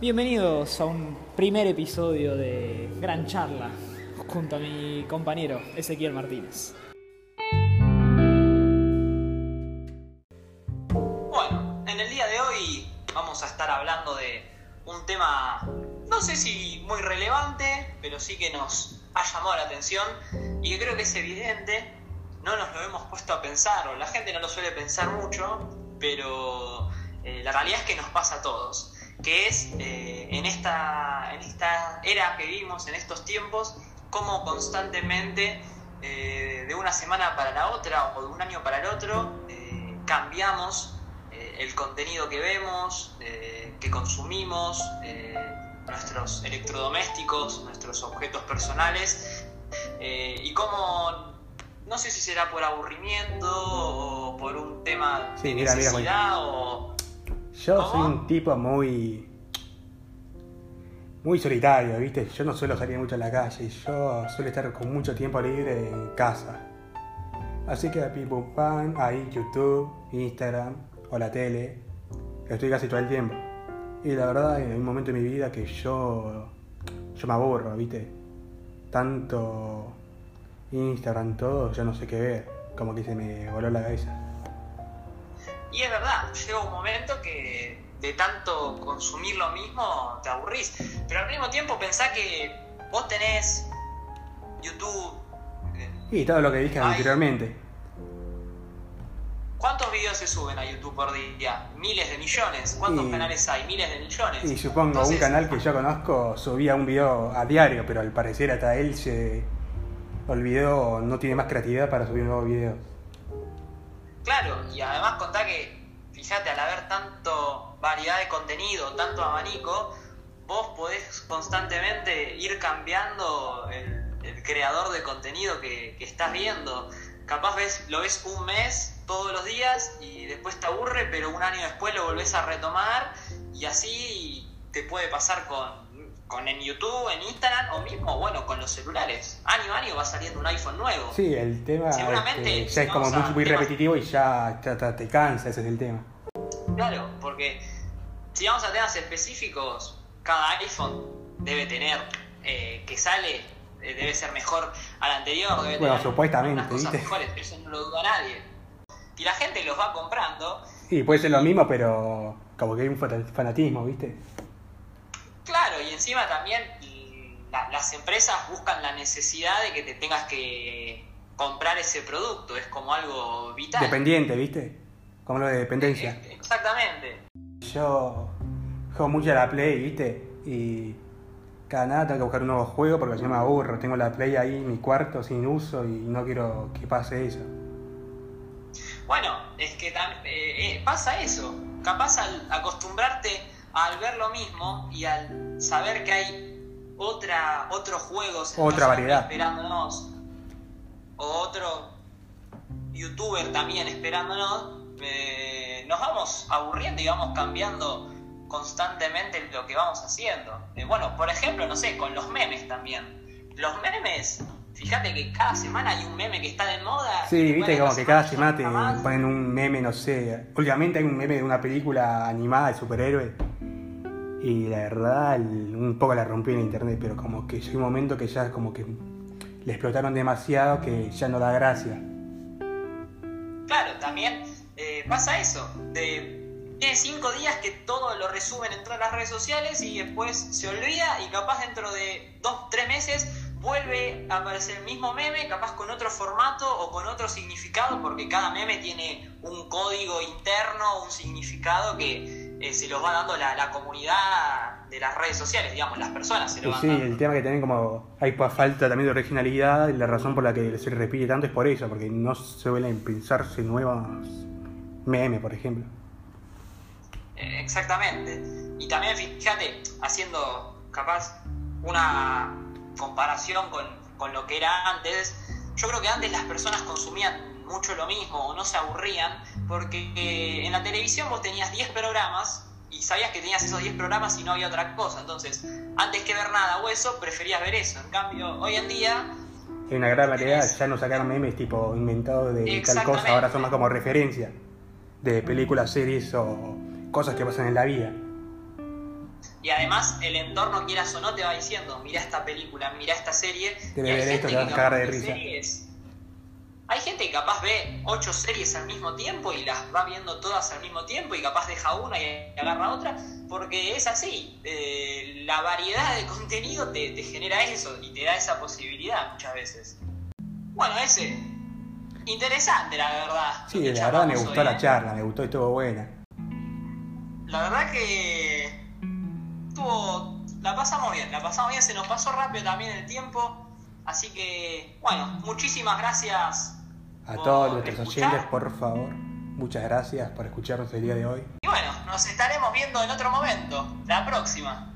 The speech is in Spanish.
Bienvenidos a un primer episodio de Gran Charla junto a mi compañero Ezequiel Martínez. Bueno, en el día de hoy vamos a estar hablando de un tema, no sé si muy relevante, pero sí que nos ha llamado la atención y que creo que es evidente, no nos lo hemos puesto a pensar, o la gente no lo suele pensar mucho, pero eh, la realidad es que nos pasa a todos que es eh, en, esta, en esta era que vivimos, en estos tiempos, cómo constantemente, eh, de una semana para la otra o de un año para el otro, eh, cambiamos el contenido que vemos, que consumimos, nuestros electrodomésticos, nuestros objetos personales, y cómo, no sé si será por aburrimiento o por un tema de necesidad o yo soy un tipo muy. muy solitario, ¿viste? Yo no suelo salir mucho a la calle, yo suelo estar con mucho tiempo libre en casa. Así que a pim pum pan, ahí YouTube, Instagram o la tele, estoy casi todo el tiempo. Y la verdad, hay un momento en mi vida que yo. yo me aburro, ¿viste? Tanto Instagram, todo, yo no sé qué ver. Como que se me voló la cabeza. Y es verdad, llega un momento que de tanto consumir lo mismo te aburrís. Pero al mismo tiempo pensá que vos tenés YouTube. Y todo lo que dije anteriormente. ¿Cuántos videos se suben a YouTube por día? Miles de millones. ¿Cuántos canales hay? Miles de millones. Y supongo, un canal que yo conozco subía un video a diario, pero al parecer hasta él se olvidó, no tiene más creatividad para subir nuevos videos. Claro, y además contá que, fíjate, al haber tanto variedad de contenido, tanto abanico, vos podés constantemente ir cambiando el, creador de contenido que, estás viendo. Capaz ves, lo ves un mes todos los días y después te aburre, pero un año después lo volvés a retomar y así te puede pasar con con en YouTube, en Instagram o mismo, bueno, con los celulares. Año a año va saliendo un iPhone nuevo. Sí, el tema Seguramente, ya es como muy, repetitivo y ya, te cansa, ese es el tema. Claro, porque si vamos a temas específicos, cada iPhone debe tener eh, que sale, eh, debe ser mejor al anterior. Debe bueno, supuestamente, cosas mejores, eso no lo duda nadie. Y la gente los va comprando. Sí, puede ser lo mismo, pero como que hay un fanatismo, ¿viste? Encima también las empresas buscan la necesidad de que te tengas que comprar ese producto, es como algo vital. Dependiente, ¿viste? Como lo de dependencia. Eh, exactamente. Yo juego mucho a la Play, ¿viste? Y cada nada tengo que buscar un nuevo juego porque si no me aburro. Tengo la Play ahí en mi cuarto sin uso y no quiero que pase eso. Bueno, es que eh, eh, pasa eso. Capaz al acostumbrarte al ver lo mismo y al saber que hay otra, otros juegos otra variedad esperándonos o otro youtuber también esperándonos, eh, nos vamos aburriendo y vamos cambiando constantemente lo que vamos haciendo. Eh, bueno, por ejemplo, no sé, con los memes también. Los memes, fíjate que cada semana hay un meme que está de moda. Sí, viste como que cada semana te ponen un meme, no sé. Últimamente hay un meme de una película animada de superhéroes y la verdad, un poco la rompí en internet, pero como que llegó un momento que ya como que le explotaron demasiado que ya no da gracia. Claro, también eh, pasa eso. De, tiene cinco días que todo lo resumen en todas las redes sociales y después se olvida y capaz dentro de dos, tres meses vuelve a aparecer el mismo meme, capaz con otro formato o con otro significado, porque cada meme tiene un código interno, un significado que eh, se los va dando la, comunidad de las redes sociales, digamos, las personas se lo van sí, el tema que tienen como hay falta también de originalidad y la razón por la que se repite tanto es por eso, porque no se suelen pensarse nuevos memes, por ejemplo. Eh, exactamente. Y también, fíjate, haciendo capaz una comparación con, con lo que era antes, yo creo que antes las personas consumían mucho lo mismo o no se aburrían, porque eh, en la televisión vos tenías 10 programas y sabías que tenías esos 10 programas y no había otra cosa. Entonces, antes que ver nada o eso, preferías ver eso. En cambio, hoy en día... Hay una gran variedad, ya no sacaron memes tipo inventados de tal cosa, ahora son más como referencia de películas, series o cosas que pasan en la vida. Y además el entorno, quieras o no, te va diciendo, mira esta película, mira esta serie. Y hay ver esto, gente te vas a que cagar de risa. series- Hay gente que capaz ve ocho series al mismo tiempo y las va viendo todas al mismo tiempo y capaz deja una y agarra otra, porque es así. Eh, la variedad de contenido te, te genera eso y te da esa posibilidad muchas veces. Bueno, ese. Interesante, la verdad. Sí, la verdad me gustó hoy, la ¿eh? charla, me gustó y estuvo buena. La verdad que tuvo, la pasamos bien, la pasamos bien, se nos pasó rápido también el tiempo, así que bueno, muchísimas gracias. A todos nuestros escuchar. oyentes, por favor, muchas gracias por escucharnos el día de hoy. Y bueno, nos estaremos viendo en otro momento, la próxima.